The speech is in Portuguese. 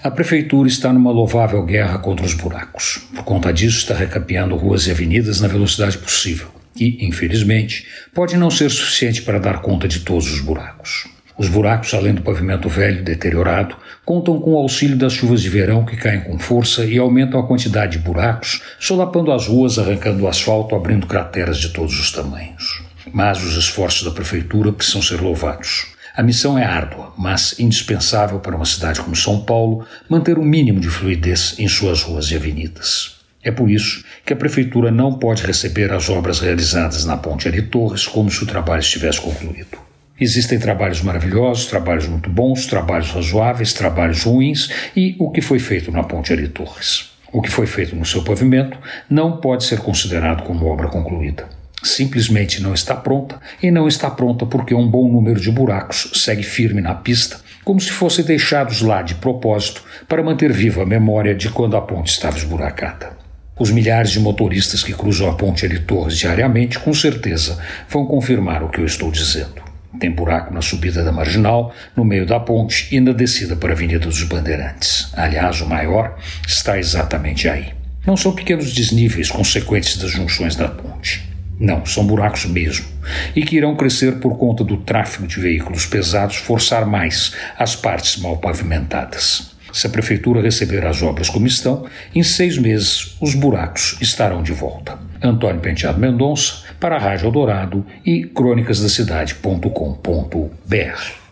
A prefeitura está numa louvável guerra contra os buracos. Por conta disso, está recapeando ruas e avenidas na velocidade possível e, infelizmente, pode não ser suficiente para dar conta de todos os buracos. Os buracos, além do pavimento velho deteriorado, contam com o auxílio das chuvas de verão que caem com força e aumentam a quantidade de buracos, solapando as ruas, arrancando o asfalto, abrindo crateras de todos os tamanhos. Mas os esforços da prefeitura precisam ser louvados. A missão é árdua, mas indispensável para uma cidade como São Paulo manter um mínimo de fluidez em suas ruas e avenidas. É por isso que a Prefeitura não pode receber as obras realizadas na Ponte Ari Torres como se o trabalho estivesse concluído. Existem trabalhos maravilhosos, trabalhos muito bons, trabalhos razoáveis, trabalhos ruins e o que foi feito na Ponte Ari Torres. O que foi feito no seu pavimento não pode ser considerado como obra concluída simplesmente não está pronta e não está pronta porque um bom número de buracos segue firme na pista, como se fossem deixados lá de propósito para manter viva a memória de quando a ponte estava esburacada. Os milhares de motoristas que cruzam a ponte Ari Torres diariamente, com certeza, vão confirmar o que eu estou dizendo. Tem buraco na subida da marginal, no meio da ponte e na descida para a Avenida dos Bandeirantes. Aliás, o maior está exatamente aí. Não são pequenos desníveis consequentes das junções da ponte. Não, são buracos mesmo. E que irão crescer por conta do tráfego de veículos pesados forçar mais as partes mal pavimentadas. Se a prefeitura receber as obras como estão, em seis meses os buracos estarão de volta. Antônio Penteado Mendonça, para a Rádio Eldorado e crônicasdacidade.com.br.